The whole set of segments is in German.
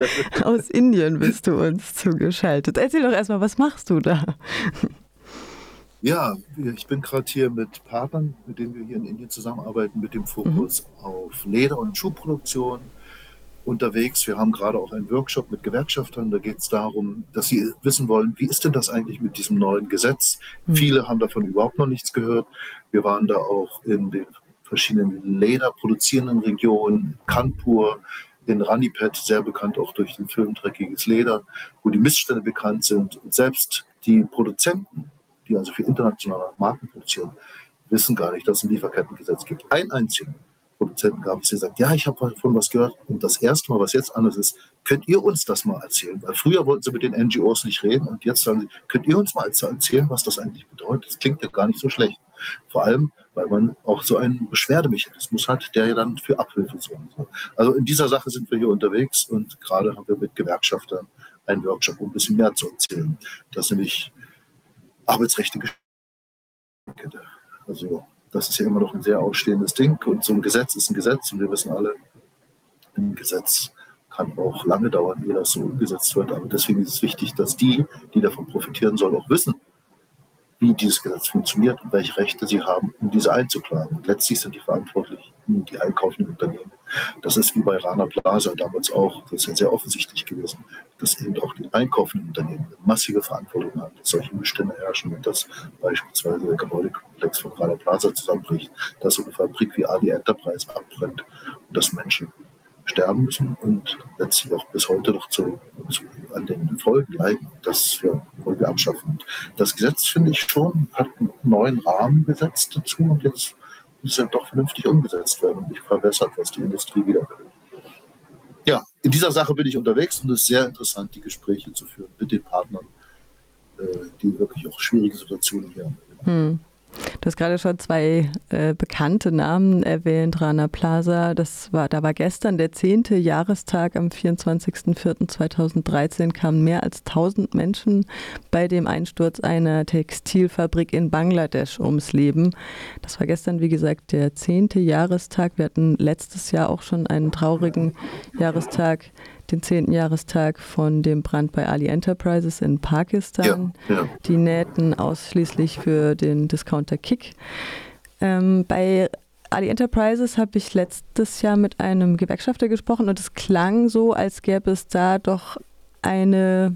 Aus Indien bist du uns zugeschaltet. Erzähl doch erstmal, was machst du da? Ja, ich bin gerade hier mit Partnern, mit denen wir hier in Indien zusammenarbeiten, mit dem Fokus mhm. auf Leder- und Schuhproduktion unterwegs. Wir haben gerade auch einen Workshop mit Gewerkschaftern. Da geht es darum, dass sie wissen wollen, wie ist denn das eigentlich mit diesem neuen Gesetz? Mhm. Viele haben davon überhaupt noch nichts gehört. Wir waren da auch in den verschiedenen lederproduzierenden Regionen, Kanpur, in Ranipet, sehr bekannt auch durch den Film Dreckiges Leder, wo die Missstände bekannt sind. Und selbst die Produzenten, die also für internationale Marken produzieren, wissen gar nicht, dass es ein Lieferkettengesetz gibt. Ein einzigen Produzenten gab es, der sagt, ja, ich habe davon was gehört. Und das erste Mal, was jetzt anders ist, könnt ihr uns das mal erzählen? Weil früher wollten sie mit den NGOs nicht reden und jetzt sagen sie, könnt ihr uns mal erzählen, was das eigentlich bedeutet? Das klingt ja gar nicht so schlecht. Vor allem, weil man auch so einen Beschwerdemechanismus hat, der ja dann für Abhilfe sorgt. Also in dieser Sache sind wir hier unterwegs und gerade haben wir mit Gewerkschaftern einen Workshop, um ein bisschen mehr zu erzählen. Das nämlich Arbeitsrechte Also das ist ja immer noch ein sehr ausstehendes Ding und so ein Gesetz ist ein Gesetz und wir wissen alle, ein Gesetz kann auch lange dauern, ehe das so umgesetzt wird. Aber deswegen ist es wichtig, dass die, die davon profitieren sollen, auch wissen, wie dieses Gesetz funktioniert und welche Rechte sie haben, um diese einzuklagen. Und letztlich sind die Verantwortlichen die einkaufenden Unternehmen. Das ist wie bei Rana Plaza damals auch, das ist ja sehr offensichtlich gewesen, dass eben auch die einkaufenden Unternehmen eine massive Verantwortung haben, dass solche Missstände herrschen und dass beispielsweise der Gebäudekomplex von Rana Plaza zusammenbricht, dass so eine Fabrik wie Ali Enterprise abbrennt und dass Menschen sterben müssen und letztlich auch bis heute noch zu, zu an den Folgen leiden, das wir, wir abschaffen. Das Gesetz, finde ich schon, hat einen neuen Rahmen gesetzt dazu und jetzt muss es doch vernünftig umgesetzt werden und nicht verbessert, was die Industrie wieder will. Ja, in dieser Sache bin ich unterwegs und es ist sehr interessant, die Gespräche zu führen mit den Partnern, äh, die wirklich auch schwierige Situationen hier haben. Hm. Du hast gerade schon zwei äh, bekannte Namen erwähnt, Rana Plaza. Das war, da war gestern der zehnte Jahrestag. Am 24.04.2013 kamen mehr als 1000 Menschen bei dem Einsturz einer Textilfabrik in Bangladesch ums Leben. Das war gestern, wie gesagt, der zehnte Jahrestag. Wir hatten letztes Jahr auch schon einen traurigen Jahrestag den 10. Jahrestag von dem Brand bei Ali Enterprises in Pakistan. Ja, ja. Die nähten ausschließlich für den Discounter Kick. Ähm, bei Ali Enterprises habe ich letztes Jahr mit einem Gewerkschafter gesprochen und es klang so, als gäbe es da doch eine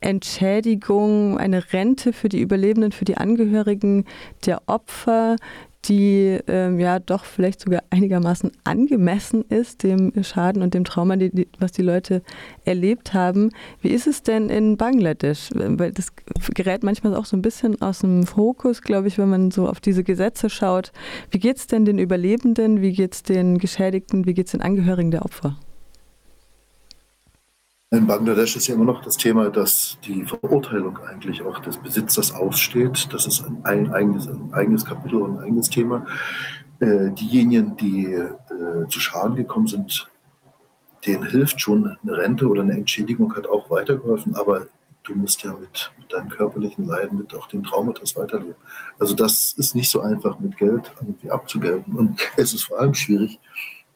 Entschädigung, eine Rente für die Überlebenden, für die Angehörigen der Opfer, die ähm, ja doch vielleicht sogar einigermaßen angemessen ist, dem Schaden und dem Trauma, die, die, was die Leute erlebt haben. Wie ist es denn in Bangladesch? Weil das gerät manchmal auch so ein bisschen aus dem Fokus, glaube ich, wenn man so auf diese Gesetze schaut. Wie geht es denn den Überlebenden? Wie geht es den Geschädigten? Wie geht es den Angehörigen der Opfer? In Bangladesch ist ja immer noch das Thema, dass die Verurteilung eigentlich auch des Besitzers aussteht. Das ist ein eigenes, ein eigenes Kapitel und ein eigenes Thema. Äh, diejenigen, die äh, zu Schaden gekommen sind, denen hilft schon eine Rente oder eine Entschädigung, hat auch weitergeholfen, aber du musst ja mit, mit deinen körperlichen Leiden, mit auch den Traumata weiterleben. Also das ist nicht so einfach mit Geld irgendwie abzugelten. Und es ist vor allem schwierig,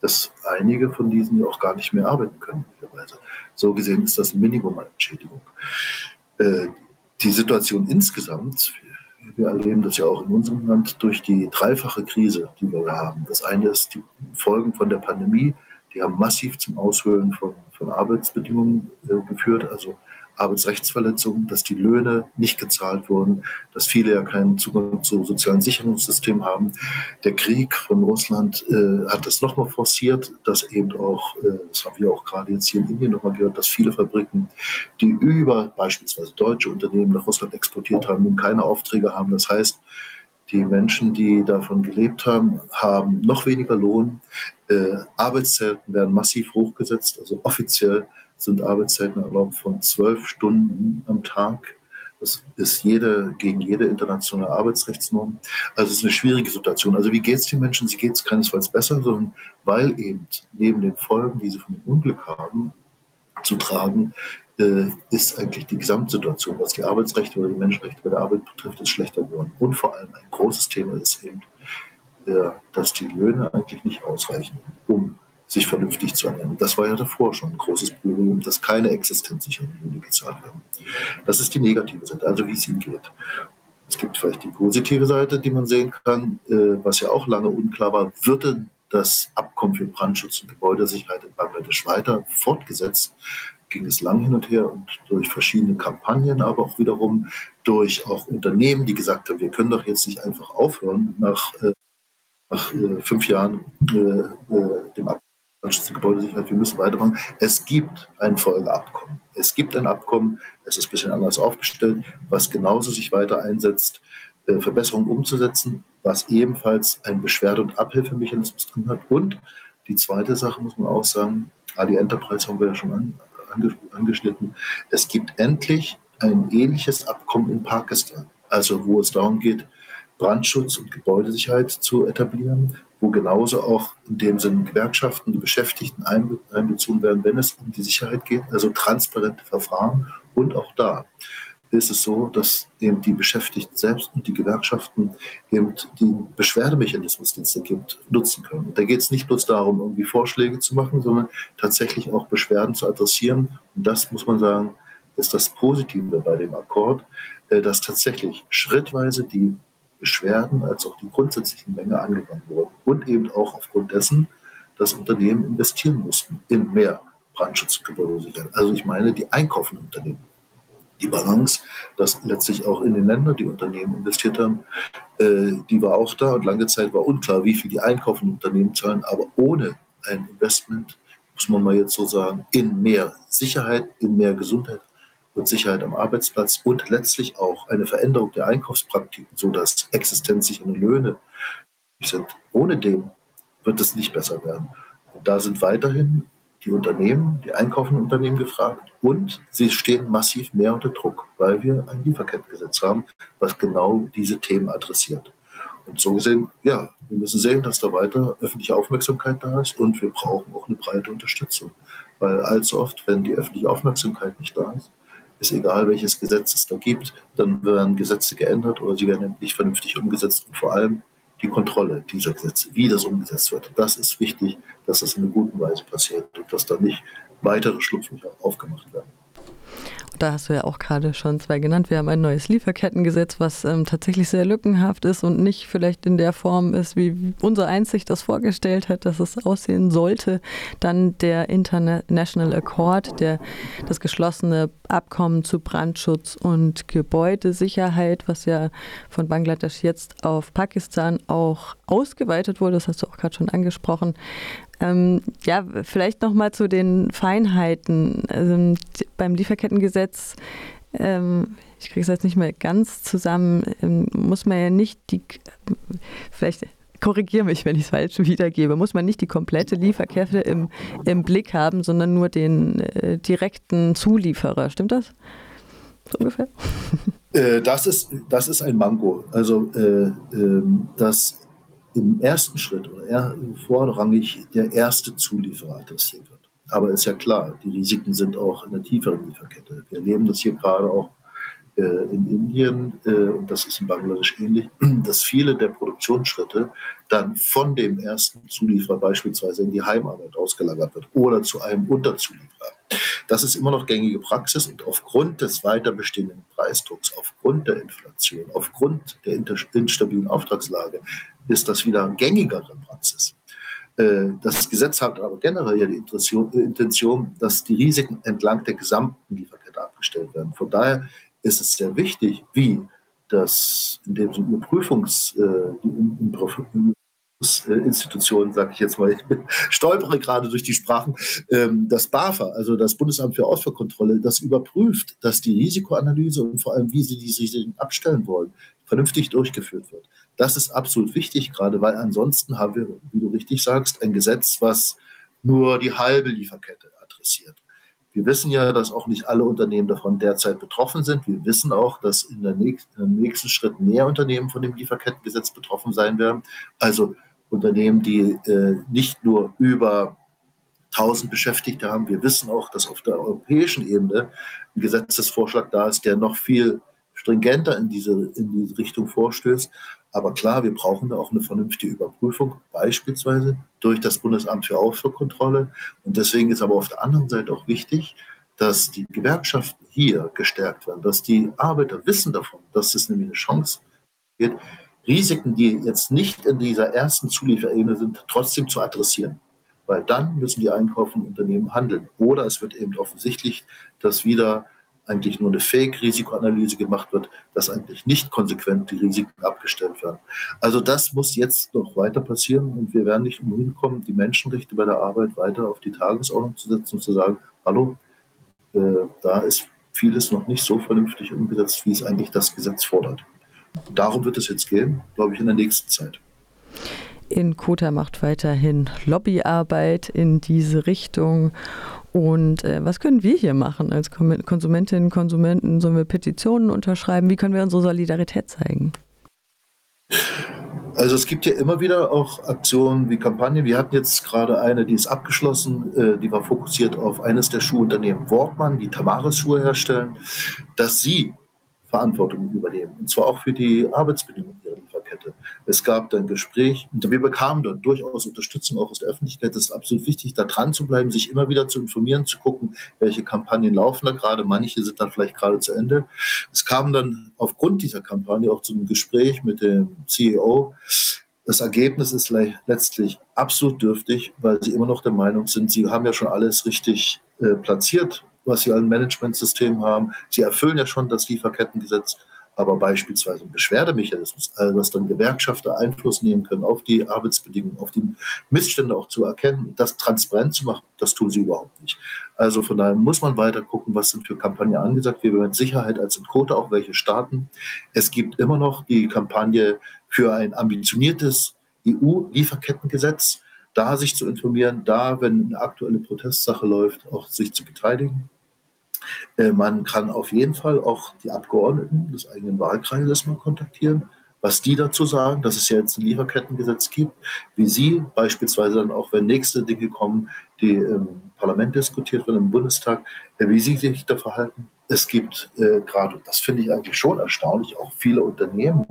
dass einige von diesen auch gar nicht mehr arbeiten können. So gesehen ist das ein Minimum an Entschädigung. Äh, die Situation insgesamt, wir erleben das ja auch in unserem Land durch die dreifache Krise, die wir haben. Das eine ist die Folgen von der Pandemie, die haben massiv zum Aushöhlen von, von Arbeitsbedingungen äh, geführt. Also Arbeitsrechtsverletzungen, dass die Löhne nicht gezahlt wurden, dass viele ja keinen Zugang zu sozialen Sicherungssystemen haben. Der Krieg von Russland äh, hat das nochmal forciert, dass eben auch, äh, das haben wir auch gerade jetzt hier in Indien nochmal gehört, dass viele Fabriken, die über beispielsweise deutsche Unternehmen nach Russland exportiert haben, nun keine Aufträge haben. Das heißt, die Menschen, die davon gelebt haben, haben noch weniger Lohn. Äh, Arbeitszeiten werden massiv hochgesetzt, also offiziell sind Arbeitszeiten erlaubt von zwölf Stunden am Tag. Das ist jede, gegen jede internationale Arbeitsrechtsnorm. Also es ist eine schwierige Situation. Also wie geht es den Menschen? Sie geht es keinesfalls besser, sondern weil eben neben den Folgen, die sie von dem Unglück haben, zu tragen, äh, ist eigentlich die Gesamtsituation, was die Arbeitsrechte oder die Menschenrechte bei der Arbeit betrifft, ist schlechter geworden. Und vor allem ein großes Thema ist eben, äh, dass die Löhne eigentlich nicht ausreichen, um sich vernünftig zu ernähren. Das war ja davor schon ein großes Problem, dass keine existenzsichernden Löhne gezahlt werden. Das ist die negative Seite, also wie es ihnen geht. Es gibt vielleicht die positive Seite, die man sehen kann, äh, was ja auch lange unklar war, würde das Abkommen für Brandschutz und Gebäudesicherheit in Bangladesch weiter fortgesetzt, ging es lang hin und her und durch verschiedene Kampagnen, aber auch wiederum durch auch Unternehmen, die gesagt haben, wir können doch jetzt nicht einfach aufhören nach, äh, nach äh, fünf Jahren dem Abkommen Gebäudesicherheit, wir müssen weitermachen. Es gibt ein Folgeabkommen. Es gibt ein Abkommen, es ist ein bisschen anders aufgestellt, was genauso sich weiter einsetzt, äh, Verbesserungen umzusetzen, was ebenfalls ein Beschwerde- und Abhilfemechanismus drin hat. Und die zweite Sache muss man auch sagen, Ali Enterprise haben wir ja schon an, angeschnitten, es gibt endlich ein ähnliches Abkommen in Pakistan, also wo es darum geht, Brandschutz und Gebäudesicherheit zu etablieren, wo genauso auch in dem Sinne Gewerkschaften, die Beschäftigten einbezogen werden, wenn es um die Sicherheit geht, also transparente Verfahren. Und auch da ist es so, dass eben die Beschäftigten selbst und die Gewerkschaften eben den Beschwerdemechanismus, den es da gibt, nutzen können. Und da geht es nicht bloß darum, irgendwie Vorschläge zu machen, sondern tatsächlich auch Beschwerden zu adressieren. Und das muss man sagen, ist das Positive bei dem Akkord, äh, dass tatsächlich schrittweise die Beschwerden als auch die grundsätzlichen Menge angegangen wurden. Und eben auch aufgrund dessen, dass Unternehmen investieren mussten in mehr Brandschutz und Gebäudesicherheit. Also ich meine die einkaufenden Unternehmen. Die Balance, dass letztlich auch in den Ländern die Unternehmen investiert haben, äh, die war auch da und lange Zeit war unklar, wie viel die einkaufenden Unternehmen zahlen. Aber ohne ein Investment, muss man mal jetzt so sagen, in mehr Sicherheit, in mehr Gesundheit, und Sicherheit am Arbeitsplatz und letztlich auch eine Veränderung der Einkaufspraktiken, sodass existenzsichere Löhne sind. Ohne dem wird es nicht besser werden. Und da sind weiterhin die Unternehmen, die einkaufenden Unternehmen gefragt und sie stehen massiv mehr unter Druck, weil wir ein Lieferkettengesetz haben, was genau diese Themen adressiert. Und so gesehen, ja, wir müssen sehen, dass da weiter öffentliche Aufmerksamkeit da ist und wir brauchen auch eine breite Unterstützung. Weil allzu oft, wenn die öffentliche Aufmerksamkeit nicht da ist, ist egal, welches Gesetz es da gibt, dann werden Gesetze geändert oder sie werden nicht vernünftig umgesetzt und vor allem die Kontrolle dieser Gesetze, wie das umgesetzt wird. Das ist wichtig, dass das in einer guten Weise passiert und dass da nicht weitere Schlupflöcher aufgemacht werden. Da hast du ja auch gerade schon zwei genannt. Wir haben ein neues Lieferkettengesetz, was ähm, tatsächlich sehr lückenhaft ist und nicht vielleicht in der Form ist, wie unser Einsicht das vorgestellt hat, dass es aussehen sollte. Dann der International Accord, der das geschlossene Abkommen zu Brandschutz und Gebäudesicherheit, was ja von Bangladesch jetzt auf Pakistan auch ausgeweitet wurde, das hast du auch gerade schon angesprochen, ähm, ja, vielleicht noch mal zu den Feinheiten. Also, beim Lieferkettengesetz, ähm, ich kriege es jetzt nicht mehr ganz zusammen, ähm, muss man ja nicht die, vielleicht korrigiere mich, wenn ich es falsch wiedergebe, muss man nicht die komplette Lieferkette im, im Blick haben, sondern nur den äh, direkten Zulieferer. Stimmt das? So ungefähr? Äh, das, ist, das ist ein Manko. Also äh, ähm, das im ersten Schritt oder eher vorrangig der erste Zulieferer adressiert wird. Aber ist ja klar, die Risiken sind auch in der tieferen Lieferkette. Wir erleben das hier gerade auch äh, in Indien äh, und das ist in Bangladesch ähnlich, dass viele der Produktionsschritte dann von dem ersten Zulieferer beispielsweise in die Heimarbeit ausgelagert wird oder zu einem Unterzulieferer. Das ist immer noch gängige Praxis und aufgrund des weiter bestehenden Preisdrucks, aufgrund der Inflation, aufgrund der instabilen Auftragslage ist das wieder gängigere Praxis. Äh, das Gesetz hat aber generell ja die Intention, dass die Risiken entlang der gesamten Lieferkette abgestellt werden. Von daher ist es sehr wichtig, wie das in dem Sinne Prüfungs, äh, Institutionen, sage ich jetzt mal, ich stolpere gerade durch die Sprachen, ähm, das BAFA, also das Bundesamt für Ausfuhrkontrolle, das überprüft, dass die Risikoanalyse und vor allem, wie sie diese Risiken abstellen wollen, vernünftig durchgeführt wird. Das ist absolut wichtig, gerade weil ansonsten haben wir, wie du richtig sagst, ein Gesetz, was nur die halbe Lieferkette adressiert. Wir wissen ja, dass auch nicht alle Unternehmen davon derzeit betroffen sind. Wir wissen auch, dass in der nächsten, im nächsten Schritt mehr Unternehmen von dem Lieferkettengesetz betroffen sein werden. Also Unternehmen, die äh, nicht nur über 1000 Beschäftigte haben. Wir wissen auch, dass auf der europäischen Ebene ein Gesetzesvorschlag da ist, der noch viel stringenter in diese, in diese Richtung vorstößt. Aber klar, wir brauchen da auch eine vernünftige Überprüfung, beispielsweise durch das Bundesamt für Aufwärtskontrolle. Und deswegen ist aber auf der anderen Seite auch wichtig, dass die Gewerkschaften hier gestärkt werden, dass die Arbeiter wissen davon, dass es nämlich eine Chance gibt, Risiken, die jetzt nicht in dieser ersten Zulieferebene sind, trotzdem zu adressieren. Weil dann müssen die einkaufenden Unternehmen handeln. Oder es wird eben offensichtlich, dass wieder eigentlich nur eine Fake-Risikoanalyse gemacht wird, dass eigentlich nicht konsequent die Risiken abgestellt werden. Also das muss jetzt noch weiter passieren und wir werden nicht umhin kommen, die Menschenrechte bei der Arbeit weiter auf die Tagesordnung zu setzen und zu sagen, hallo, äh, da ist vieles noch nicht so vernünftig umgesetzt, wie es eigentlich das Gesetz fordert. Darum wird es jetzt gehen, glaube ich, in der nächsten Zeit. In Kota macht weiterhin Lobbyarbeit in diese Richtung. Und äh, was können wir hier machen als Konsumentinnen und Konsumenten? Sollen wir Petitionen unterschreiben? Wie können wir unsere Solidarität zeigen? Also es gibt ja immer wieder auch Aktionen wie Kampagnen. Wir hatten jetzt gerade eine, die ist abgeschlossen, äh, die war fokussiert auf eines der Schuhunternehmen Wortmann, die Tamaris-Schuhe herstellen, dass sie Verantwortung übernehmen. Und zwar auch für die Arbeitsbedingungen ihrer Lieferkette. Es gab dann Gespräch und wir bekamen dann durchaus Unterstützung auch aus der Öffentlichkeit. Das ist absolut wichtig, da dran zu bleiben, sich immer wieder zu informieren, zu gucken, welche Kampagnen laufen da gerade. Manche sind dann vielleicht gerade zu Ende. Es kam dann aufgrund dieser Kampagne auch zu einem Gespräch mit dem CEO. Das Ergebnis ist letztlich absolut dürftig, weil sie immer noch der Meinung sind, sie haben ja schon alles richtig äh, platziert was sie ein Managementsystem haben. Sie erfüllen ja schon das Lieferkettengesetz, aber beispielsweise ein Beschwerdemechanismus, also dass dann Gewerkschafter Einfluss nehmen können auf die Arbeitsbedingungen, auf die Missstände auch zu erkennen, das transparent zu machen, das tun sie überhaupt nicht. Also von daher muss man weiter gucken, was sind für Kampagnen angesagt. Wir werden mit Sicherheit als Quote auch welche starten. Es gibt immer noch die Kampagne für ein ambitioniertes EU-Lieferkettengesetz da sich zu informieren, da, wenn eine aktuelle Protestsache läuft, auch sich zu beteiligen. Äh, man kann auf jeden Fall auch die Abgeordneten des eigenen Wahlkreises mal kontaktieren, was die dazu sagen, dass es ja jetzt ein Lieferkettengesetz gibt, wie sie beispielsweise dann auch, wenn nächste Dinge kommen, die im Parlament diskutiert werden, im Bundestag, äh, wie sie sich da verhalten. Es gibt äh, gerade, das finde ich eigentlich schon erstaunlich, auch viele Unternehmen,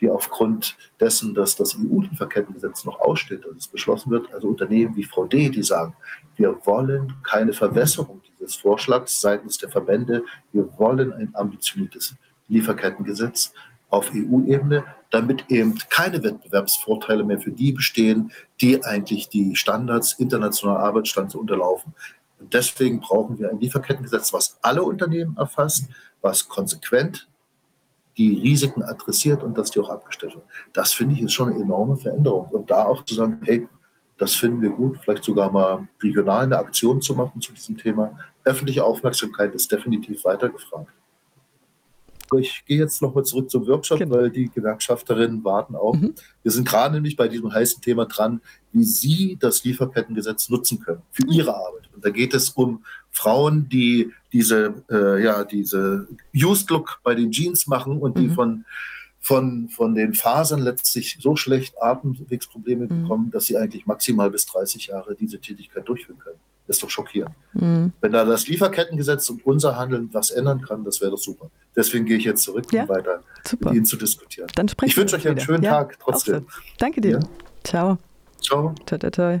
die aufgrund dessen, dass das EU-Lieferkettengesetz noch aussteht und es beschlossen wird, also Unternehmen wie Frau D., die sagen, wir wollen keine Verwässerung dieses Vorschlags seitens der Verbände, wir wollen ein ambitioniertes Lieferkettengesetz auf EU-Ebene, damit eben keine Wettbewerbsvorteile mehr für die bestehen, die eigentlich die Standards internationaler Arbeitsstands unterlaufen. Und deswegen brauchen wir ein Lieferkettengesetz, was alle Unternehmen erfasst, was konsequent die Risiken adressiert und dass die auch abgestellt werden. Das finde ich ist schon eine enorme Veränderung. Und da auch zu sagen, hey, das finden wir gut, vielleicht sogar mal regional eine Aktion zu machen zu diesem Thema. Öffentliche Aufmerksamkeit ist definitiv weiter gefragt. Ich gehe jetzt nochmal zurück zum Workshop, genau. weil die Gewerkschafterinnen warten auch. Mhm. Wir sind gerade nämlich bei diesem heißen Thema dran, wie Sie das Lieferkettengesetz nutzen können für mhm. Ihre Arbeit. Und da geht es um Frauen, die diese, äh, ja, diese Used Look bei den Jeans machen und die mhm. von, von, von den Fasern letztlich so schlecht Atemwegsprobleme mhm. bekommen, dass sie eigentlich maximal bis 30 Jahre diese Tätigkeit durchführen können. Das ist doch schockierend. Mhm. Wenn da das Lieferkettengesetz und unser Handeln was ändern kann, das wäre doch super. Deswegen gehe ich jetzt zurück, ja? um weiter super. mit Ihnen zu diskutieren. Dann ich wünsche euch einen schönen ja, Tag trotzdem. Danke dir. Ja? Ciao. Ciao. Toi, toi, toi.